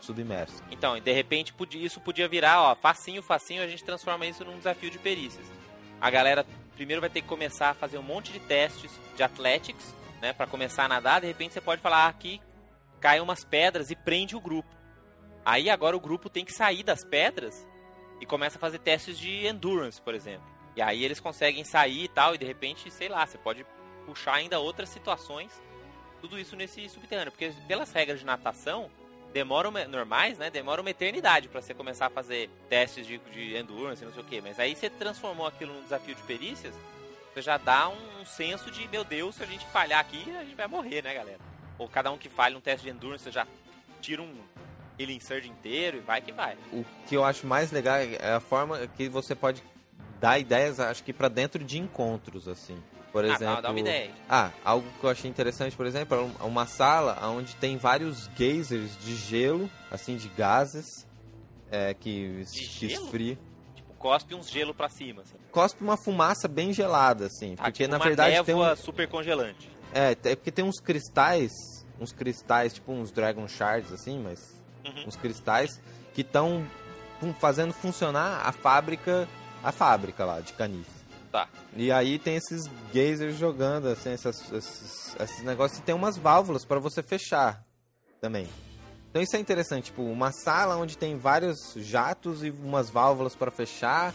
submersa. Então, e de repente isso podia virar, ó, facinho, facinho, a gente transforma isso num desafio de perícias. A galera primeiro vai ter que começar a fazer um monte de testes de athletics, né, Pra começar a nadar, de repente você pode falar ah, aqui umas pedras e prende o grupo. Aí agora o grupo tem que sair das pedras e começa a fazer testes de endurance, por exemplo. E aí eles conseguem sair e tal, e de repente, sei lá, você pode puxar ainda outras situações. Tudo isso nesse subterrâneo, porque pelas regras de natação, demoram normais, né? Demora uma eternidade para você começar a fazer testes de, de endurance, não sei o quê. Mas aí você transformou aquilo num desafio de perícias, você já dá um, senso de, meu Deus, se a gente falhar aqui, a gente vai morrer, né, galera? Ou cada um que falha um teste de endurance, você já tira um healing surge inteiro e vai que vai. O que eu acho mais legal é a forma que você pode dar ideias, acho que pra dentro de encontros, assim. Por Ah, exemplo, dá, dá uma ideia. Ah, algo que eu achei interessante, por exemplo, é um- uma sala onde tem vários geysers de gelo, assim, de gases, é, que, De que esfria. Tipo, cospe uns gelo pra cima, assim. Cospe uma fumaça bem gelada, assim, Ah, porque tipo na uma verdade tem névoa um, super congelante. é, é porque tem uns cristais, uns cristais, tipo uns Dragon Shards, assim, mas Uhum. uns cristais que estão fazendo funcionar a fábrica, a fábrica lá de canife. Tá. E aí tem esses geysers jogando, assim, essas- esses, esses negócios e tem umas válvulas para você fechar também. Então isso é interessante, tipo, uma sala onde tem vários jatos e umas válvulas para fechar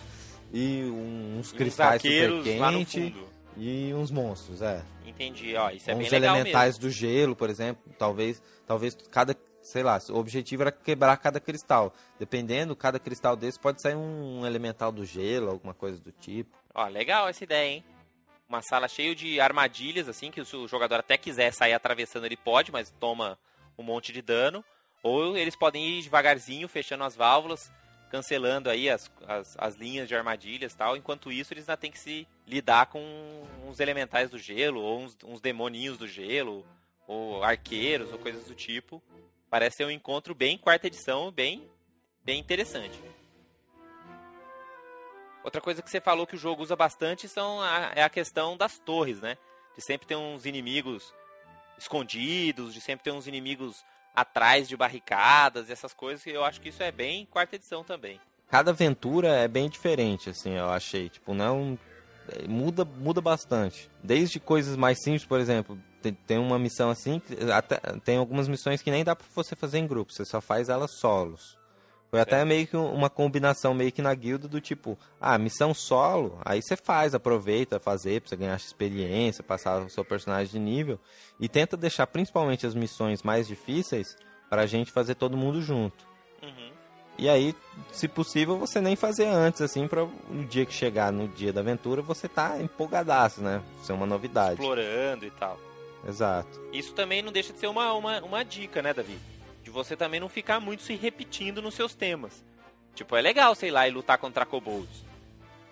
e um- uns E cristais super no quentes fundo. e uns monstros, é. Entendi, ó, isso é uns bem legal elementais mesmo. do gelo, por exemplo, talvez, talvez cada, sei lá, o objetivo era quebrar cada cristal. Dependendo, cada cristal desse pode sair um elemental do gelo, alguma coisa do tipo. Ó, legal essa ideia, hein? Uma sala cheia de armadilhas, assim, que se o jogador até quiser sair atravessando, ele pode, mas toma um monte de dano. Ou eles podem ir devagarzinho, fechando as válvulas, cancelando aí as, as, as linhas de armadilhas e tal. Enquanto isso, eles ainda têm que se lidar com uns elementais do gelo, ou uns, uns demoninhos do gelo, ou arqueiros, ou coisas do tipo. Parece ser um encontro bem quarta edição, bem, bem interessante. Outra coisa que você falou que o jogo usa bastante são a, é a questão das torres, né? De sempre ter uns inimigos escondidos, de sempre ter uns inimigos atrás de barricadas, essas coisas, eu acho que isso é bem quarta edição também. Cada aventura é bem diferente, assim, eu achei. Tipo, não. é, Muda, muda bastante. Desde coisas mais simples, por exemplo, tem, uma missão assim, até, tem algumas missões que nem dá pra você fazer em grupo, você só faz elas solos. Foi até meio que um- uma combinação meio que na guilda do tipo, ah, missão solo, aí você faz, aproveita fazer pra você ganhar experiência, passar o seu personagem de nível e tenta deixar principalmente as missões mais difíceis pra gente fazer todo mundo junto. Uhum. E aí, se possível, você nem fazer antes, assim, pra no dia que chegar no dia da aventura, você tá empolgadaço, né? Ser uma novidade. Explorando e tal. Exato. Isso também não deixa de ser uma, uma, uma dica, né, Davi? De você também não ficar muito se repetindo nos seus temas. Tipo, é legal, sei lá, e lutar contra kobolds.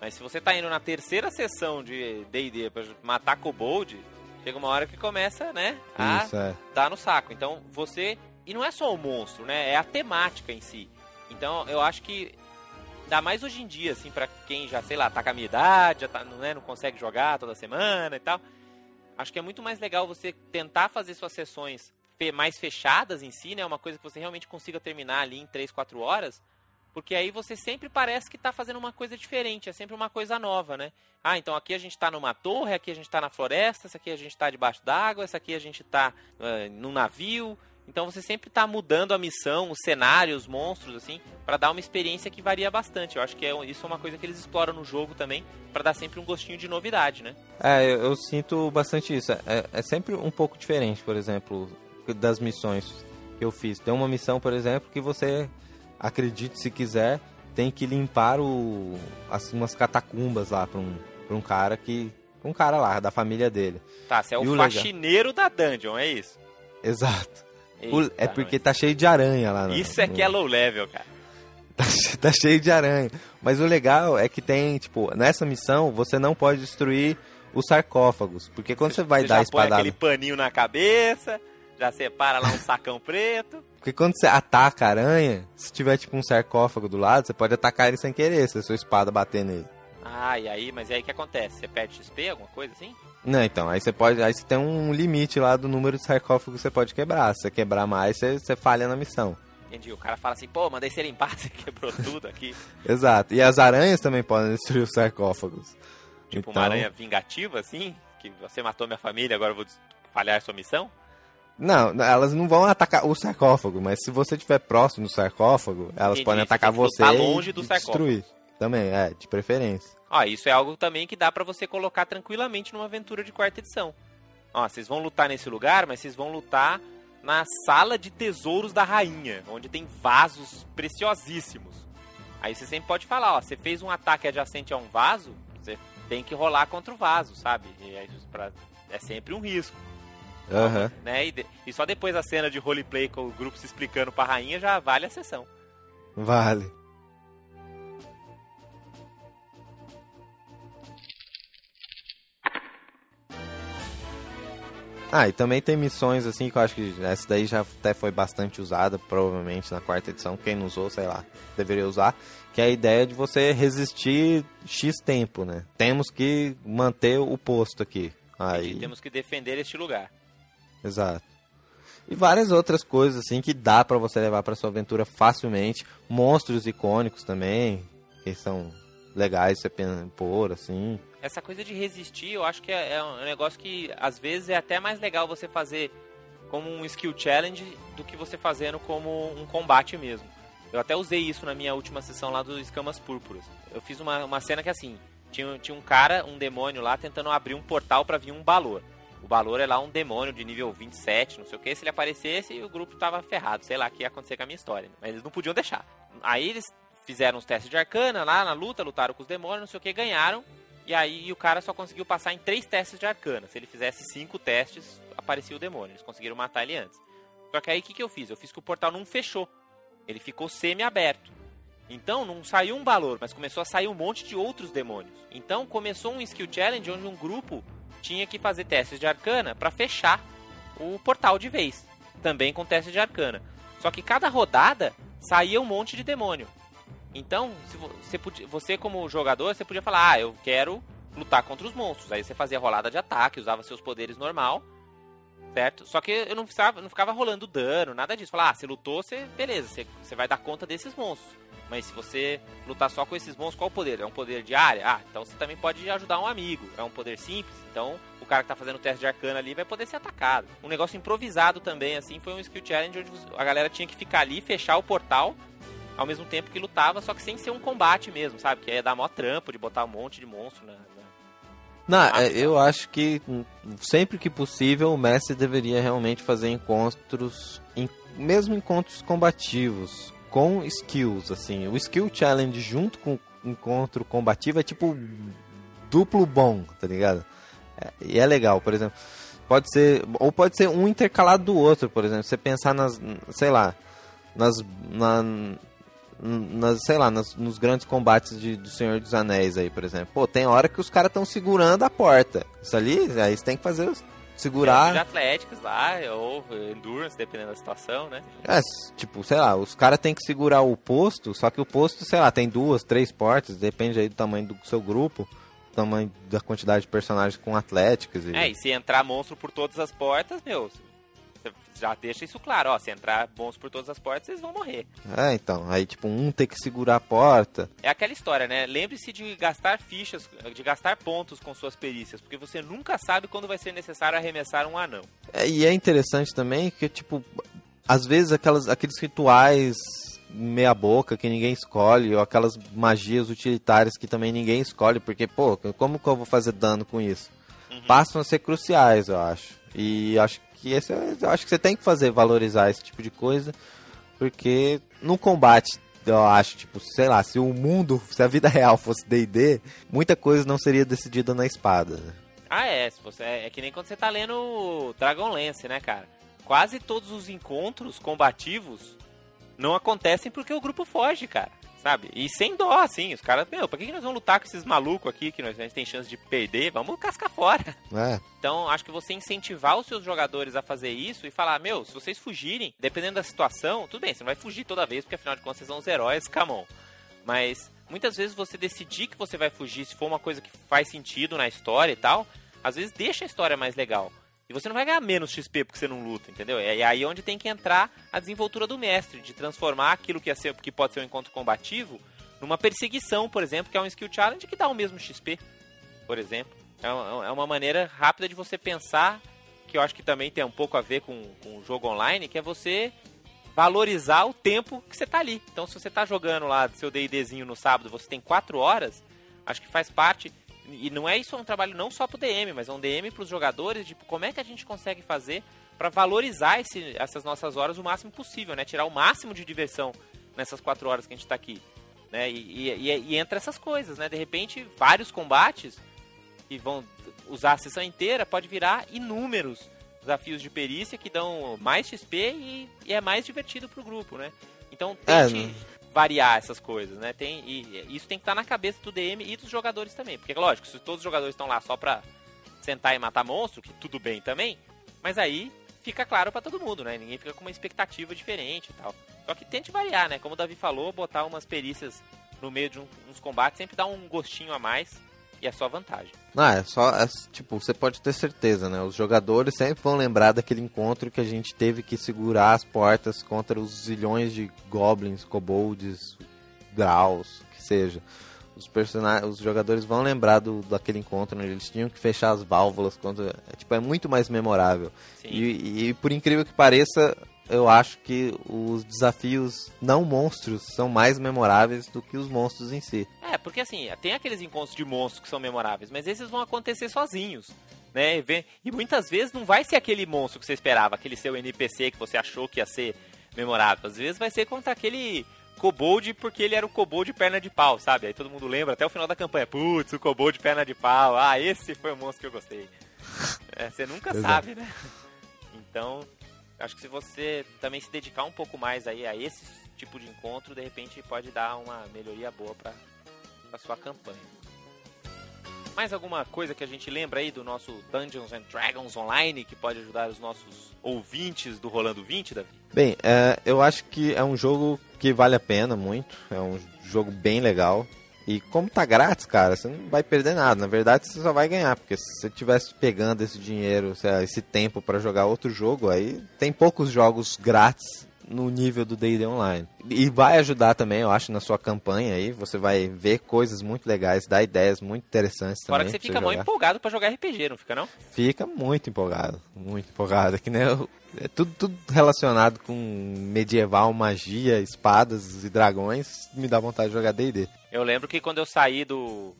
Mas se você tá indo na terceira sessão de D&D pra matar kobold, chega uma hora que começa, né, a Isso, é. dar no saco. Então, você... E não é só o monstro, né? É a temática em si. Então, eu acho que... Ainda mais hoje em dia, assim, pra quem já, sei lá, tá com a minha idade, já tá, né, não consegue jogar toda semana e tal. Acho que é muito mais legal você tentar fazer suas sessões mais fechadas em si, né? Uma coisa que você realmente consiga terminar ali em 3, 4 horas. Porque aí você sempre parece que tá fazendo uma coisa diferente, é sempre uma coisa nova, né? Ah, então aqui a gente tá numa torre, aqui a gente tá na floresta, essa aqui a gente tá debaixo d'água, essa aqui a gente tá ah, num navio. Então você sempre tá mudando a missão, o cenário, os monstros, assim, pra dar uma experiência que varia bastante. Eu acho que é, isso é uma coisa que eles exploram no jogo também, pra dar sempre um gostinho de novidade, né? É, eu, eu sinto bastante isso. É, é sempre um pouco diferente, por exemplo, das missões que eu fiz. Tem uma missão, por exemplo, que você, acredite se quiser, tem que limpar o, as, umas catacumbas lá pra um, pra um cara que. um cara lá, da família dele. Tá, você é o o legal? faxineiro da dungeon, é isso? Exato. Eita, é porque nós. tá cheio de aranha lá. no- Isso é no- que é low level, cara. Tá, tá cheio de aranha. Mas o legal é que tem, tipo, nessa missão você não pode destruir os sarcófagos. Porque quando você, vai você dar a já põe espadada. aquele paninho na cabeça, já separa lá um sacão preto. Porque quando você ataca a aranha, se tiver tipo um sarcófago do lado, você pode atacar ele sem querer, se a sua espada bater nele. Ah, e aí, mas e aí o que acontece? Você perde XP, alguma coisa assim? Não, então, aí você pode. Aí você tem um limite lá do número de sarcófagos que você pode quebrar. Se você quebrar mais, você, você falha na missão. Entendi. O cara fala assim, pô, mandei você limpar, você quebrou tudo aqui. Exato. E as aranhas também podem destruir os sarcófagos. Tipo Então- uma aranha vingativa, assim, que você matou minha família, agora eu vou falhar a sua missão. Não, elas não vão atacar o sarcófago, mas se você estiver próximo do sarcófago, elas Entendi, podem atacar você e longe do destruir. Também, é, de preferência. Ó, isso é algo também que dá pra você colocar tranquilamente numa aventura de quarta edição. Ó, vocês vão lutar nesse lugar, mas vocês vão lutar na sala de tesouros da rainha, onde tem vasos preciosíssimos. Aí você sempre pode falar, ó, você fez um ataque adjacente a um vaso, você tem que rolar contra o vaso, sabe? E é, pra- é sempre um risco. Aham. Né? E, de- e só depois a cena de roleplay com o grupo se explicando pra rainha já vale a sessão. Vale. Ah, e também tem missões assim que eu acho que essa daí já até foi bastante usada, provavelmente na quarta edição. Quem não usou, sei lá, deveria usar. Que é a ideia de você resistir X tempo, né? Temos que manter o posto aqui. Aí, E temos que defender este lugar. Exato. E várias outras coisas assim que dá para você levar para sua aventura facilmente. Monstros icônicos também, que são legais você pôr assim. Essa coisa de resistir, eu acho que é, é um negócio que às vezes é até mais legal você fazer como um skill challenge do que você fazendo como um combate mesmo. Eu até usei isso na minha última sessão lá dos Escamas Púrpuras. Eu fiz uma, uma cena que assim, tinha, tinha um cara, um demônio lá, tentando abrir um portal para vir um Balor. O Balor é lá um demônio de nível 27, não sei o que. Se ele aparecesse, o grupo tava ferrado. Sei lá o que ia acontecer com a minha história. Mas eles não podiam deixar. Aí eles fizeram os testes de arcana lá na luta, lutaram com os demônios, não sei o que, ganharam. E aí o cara só conseguiu passar em três testes de arcana. Se ele fizesse cinco testes, aparecia o demônio. Eles conseguiram matar ele antes. Só que aí o que, que eu fiz? Eu fiz que o portal não fechou. Ele ficou semi-aberto. Então não saiu um valor, mas começou a sair um monte de outros demônios. Então começou um skill challenge onde um grupo tinha que fazer testes de arcana para fechar o portal de vez. Também com testes de arcana. Só que cada rodada saía um monte de demônio. Então, você, podia, você como jogador, você podia falar, ah, eu quero lutar contra os monstros. Aí você fazia rolada de ataque, usava seus poderes normal certo? Só que eu não, precisava, não ficava rolando dano, nada disso. Falar, ah, você lutou, você, beleza, você, você vai dar conta desses monstros. Mas se você lutar só com esses monstros, qual o poder? É um poder de área? Ah, então você também pode ajudar um amigo. É um poder simples, então o cara que tá fazendo o teste de arcana ali vai poder ser atacado. Um negócio improvisado também, assim, foi um skill challenge onde a galera tinha que ficar ali, fechar o portal, ao mesmo tempo que lutava, só que sem ser um combate mesmo, sabe? Que ia dar mó trampo de botar um monte de monstro na, não, é, eu acho que sempre que possível o Messi deveria realmente fazer encontros, mesmo encontros combativos, com skills, assim. O skill challenge junto com o encontro combativo é tipo duplo bom, tá ligado? É, e é legal, por exemplo. Pode ser, ou pode ser um intercalado do outro, por exemplo. Você pensar nas, sei lá, nas, na, nas, sei lá, nas, nos grandes combates de, do Senhor dos Anéis aí, por exemplo. Pô, tem hora que os caras estão segurando a porta. Isso ali, aí você tem que fazer segurar. É, de atléticos lá, ou endurance, dependendo da situação, né? É, tipo, sei lá, os caras têm que segurar o posto, só que o posto, sei lá, tem duas, três portas, depende aí do tamanho do seu grupo, tamanho da quantidade de personagens com atléticos. E... É, e se entrar monstro por todas as portas, meu, já deixa isso claro, ó, se entrar bons por todas as portas, vocês vão morrer. É, então, aí tipo, um tem que segurar a porta. É aquela história, né? Lembre-se de gastar fichas, de gastar pontos com suas perícias, porque você nunca sabe quando vai ser necessário arremessar um anão. É, e é interessante também que, tipo, às vezes aquelas, aqueles rituais meia boca que ninguém escolhe, ou aquelas magias utilitárias que também ninguém escolhe, porque, pô, como que eu vou fazer dano com isso? Uhum. Passam a ser cruciais, eu acho. E acho que esse, eu acho que você tem que fazer valorizar esse tipo de coisa, porque no combate eu acho, tipo, sei lá, se o mundo, se a vida real fosse D&D, muita coisa não seria decidida na espada. Ah, é, se você, é que nem quando você tá lendo Dragonlance, né, cara? Quase todos os encontros combativos não acontecem porque o grupo foge, cara sabe? E sem dó, assim, os caras, meu, pra que, nós vamos lutar com esses malucos aqui que nós, a gente tem chance de perder? Vamos cascar fora. É. Então, acho que você incentivar os seus jogadores a fazer isso e falar, meu, se vocês fugirem, dependendo da situação, tudo bem, você não vai fugir toda vez, porque afinal de contas vocês são os heróis, camon. Mas muitas vezes você decidir que você vai fugir se for uma coisa que faz sentido na história e tal, às vezes deixa a história mais legal. Você não vai ganhar menos XP porque você não luta, entendeu? É aí onde tem que entrar a desenvoltura do mestre, de transformar aquilo que, é ser, que pode ser um encontro combativo numa perseguição, por exemplo, que é um skill challenge que dá o mesmo XP, por exemplo. É, é uma maneira rápida de você pensar, que eu acho que também tem um pouco a ver com, com o jogo online, que é você valorizar o tempo que você está ali. Então, se você está jogando lá seu D&Dzinho no sábado, você tem 4 horas, acho que faz parte e não é isso é um trabalho não só pro DM, mas é um DM para os jogadores, tipo, como é que a gente consegue fazer para valorizar esse, essas nossas horas o máximo possível, né? Tirar o máximo de diversão nessas quatro horas que a gente está aqui, né? E, e, e, entra essas coisas, né? De repente, vários combates que vão usar a sessão inteira pode virar inúmeros desafios de perícia que dão mais XP e, e é mais divertido pro grupo, né? Então é, tente, é, variar essas coisas, né? Tem, e, isso tem que estar na cabeça do DM e dos jogadores também. Porque, lógico, se todos os jogadores estão lá só pra sentar e matar monstro, que tudo bem também, mas aí fica claro para todo mundo, né? Ninguém fica com uma expectativa diferente e tal. Só que tente variar, né? Como o Davi falou, botar umas perícias no meio de um, uns combates sempre dá um gostinho a mais e é só vantagem. Não, é só, é, tipo, você pode ter certeza, né? Os jogadores sempre vão lembrar daquele encontro que a gente teve que segurar as portas contra os zilhões de goblins, kobolds, graus, que seja. Os, personagens, os jogadores vão lembrar do, daquele encontro onde eles tinham que fechar as válvulas. Contra, é, tipo, é muito mais memorável. E, e, por incrível que pareça, eu acho que os desafios não monstros são mais memoráveis do que os monstros em si. É, porque assim, tem aqueles encontros de monstros que são memoráveis, mas esses vão acontecer sozinhos. Né? E muitas vezes não vai ser aquele monstro que você esperava, aquele seu NPC que você achou que ia ser memorável. Às vezes vai ser contra aquele kobold porque ele era o kobold de perna de pau, sabe? Aí todo mundo lembra até o final da campanha. Putz, o kobold de perna de pau. Ah, esse foi o monstro que eu gostei. É, você nunca sabe, né? Então, acho que se você também se dedicar um pouco mais aí a esse tipo de encontro, de repente pode dar uma melhoria boa para a sua campanha. Mais alguma coisa que a gente lembra aí do nosso Dungeons and Dragons Online que pode ajudar os nossos ouvintes do Rolando 20, Davi? Bem, é, eu acho que é um jogo que vale a pena muito. É um jogo bem legal. E como tá grátis, cara, você não vai perder nada. Na verdade, você só vai ganhar, porque se você tivesse pegando esse dinheiro, esse tempo para jogar outro jogo, aí tem poucos jogos grátis no nível do D&D Online. E vai ajudar também, eu acho, na sua campanha aí. Você vai ver coisas muito legais, dar ideias muito interessantes Fora também. Fora que você fica muito empolgado para jogar RPG, não fica não? Fica muito empolgado, muito empolgado. É que nem eu, é tudo, tudo relacionado com medieval, magia, espadas e dragões, me dá vontade de jogar D&D. Eu lembro que quando eu saí do,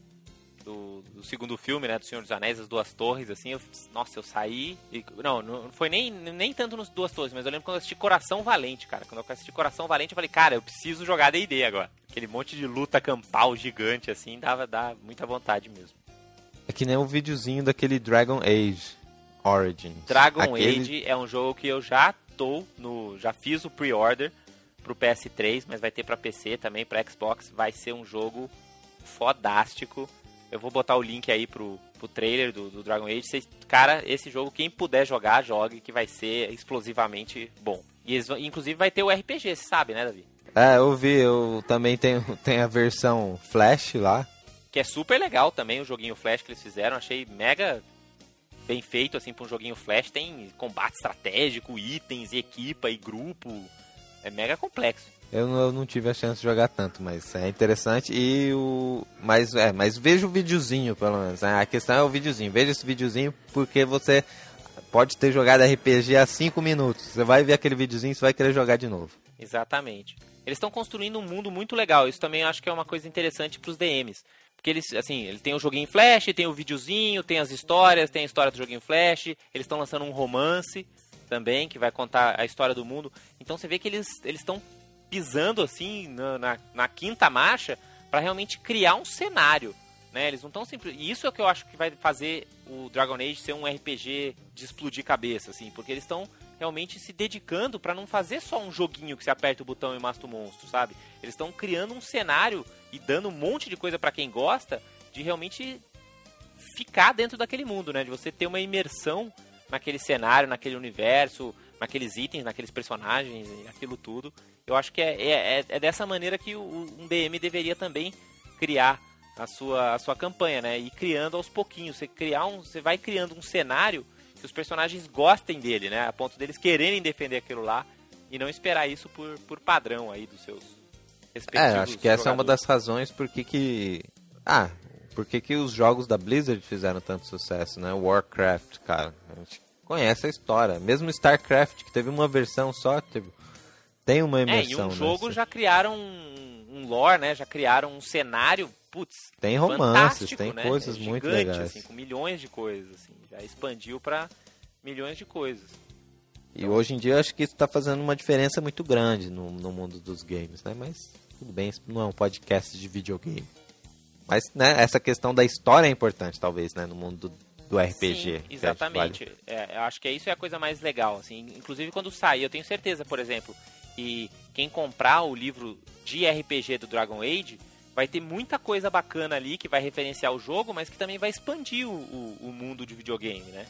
do, do, segundo filme, né, do Senhor dos Anéis, as Duas Torres, assim, eu, nossa, eu saí, e, não, não foi nem, nem tanto nos Duas Torres, mas eu lembro quando eu assisti Coração Valente, cara, quando eu assisti Coração Valente, eu falei, cara, eu preciso jogar D&D agora. Aquele monte de luta campal gigante, assim, dava, dava muita vontade mesmo. É que nem um videozinho daquele Dragon Age Origins. Dragon Aquele... Age é um jogo que eu já tô no. Já fiz o pre-order pro PS3, mas vai ter para PC também, para Xbox. Vai ser um jogo fodástico. Eu vou botar o link aí pro, pro trailer do, do Dragon Age. Cês, cara, esse jogo, quem puder jogar, jogue, que vai ser explosivamente bom. E eles, inclusive vai ter o RPG, você sabe, né, Davi? É, eu vi, eu também tenho, tenho a versão Flash lá. Que é super legal também, o joguinho Flash que eles fizeram. Achei mega bem feito, assim, pra um joguinho Flash. Tem combate estratégico, itens, e equipa e grupo. É mega complexo. Eu não, eu não, tive a chance de jogar tanto, mas é interessante. E o. Mas, é, mas veja o videozinho, pelo menos. Né? A questão é o videozinho. Veja esse videozinho porque você pode ter jogado RPG há 5 minutos. Você vai ver aquele videozinho e você vai querer jogar de novo. Exatamente. Eles estão construindo um mundo muito legal. Isso também acho que é uma coisa interessante para os DMs. Porque eles, assim, ele tem o joguinho Flash, tem o videozinho, tem as histórias, tem a história do joguinho Flash, eles estão lançando um romance também, que vai contar a história do mundo. Então você vê que eles estão pisando, assim, na, na, na quinta marcha para realmente criar um cenário. Né? Eles não estão sempre. E isso é o que eu acho que vai fazer o Dragon Age ser um RPG de explodir cabeça, assim, porque eles estão realmente se dedicando para não fazer só um joguinho que você aperta o botão e mata o monstro, sabe? Eles estão criando um cenário e dando um monte de coisa para quem gosta de realmente ficar dentro daquele mundo, né? De você ter uma imersão naquele cenário, naquele universo, naqueles itens, naqueles personagens, aquilo tudo. Eu acho que é, é, é, é dessa maneira que o, um DM deveria também criar a sua, a sua campanha, né? E criando aos pouquinhos. Você, criar um, você vai criando um cenário que os personagens gostem dele, né? A ponto deles quererem defender aquilo lá e não esperar isso por, por padrão aí dos seus respectivos É, acho que essa jogadores. é uma das razões por que que... Ah, por que que os jogos da Blizzard fizeram tanto sucesso, né? Warcraft, cara, a gente conhece a história. Mesmo StarCraft, que teve uma versão só, teve... tem uma imersão. É, e um jogo já criaram um, um lore, né? Já criaram um cenário putz, tem romances, tem né? coisas é muito gigante, legais. Assim, com milhões de coisas, assim, já expandiu para milhões de coisas. E então... hoje em dia eu acho que isso está fazendo uma diferença muito grande no, no mundo dos games, né? Mas tudo bem, isso não é um podcast de videogame. Mas, né, essa questão da história é importante, talvez, né, no mundo do, do RPG. Sim, exatamente. Acho, vale. é, eu acho que isso é a coisa mais legal, assim. Inclusive quando sair, eu tenho certeza, por exemplo, que quem comprar o livro de RPG do Dragon Age vai ter muita coisa bacana ali que vai referenciar o jogo, mas que também vai expandir o, o, o mundo de videogame, né?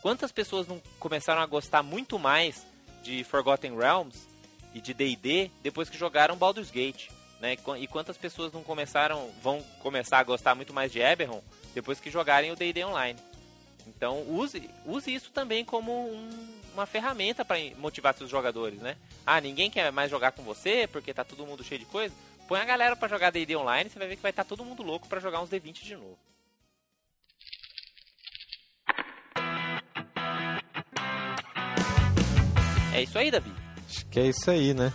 Quantas pessoas não começaram a gostar muito mais de Forgotten Realms e de D&D depois que jogaram Baldur's Gate, né? E quantas pessoas não começaram, vão começar a gostar muito mais de Eberron depois que jogarem o D&D Online. Então use, use isso também como um, uma ferramenta para motivar seus jogadores, né? Ah, ninguém quer mais jogar com você porque tá todo mundo cheio de coisa. Põe a galera para jogar D&D Online, você vai ver que vai estar tá todo mundo louco para jogar uns D20 de novo. É isso aí, Davi. Acho que é isso aí, né?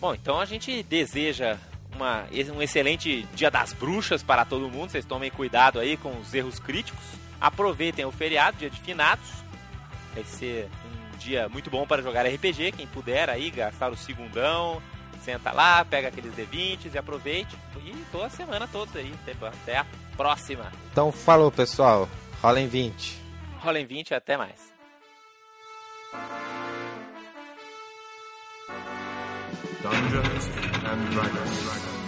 Bom, então a gente deseja uma, um excelente Dia das Bruxas para todo mundo. Vocês tomem cuidado aí com os erros críticos. Aproveitem o feriado, dia de finados. Vai ser um dia muito bom para jogar RPG. Quem puder aí gastar o segundão, senta lá, pega aqueles D20 e aproveite. E toda semana todos aí. Até a próxima. Então falou pessoal. Rolem 20. Rolem 20 até mais. Dungeons and Dragons.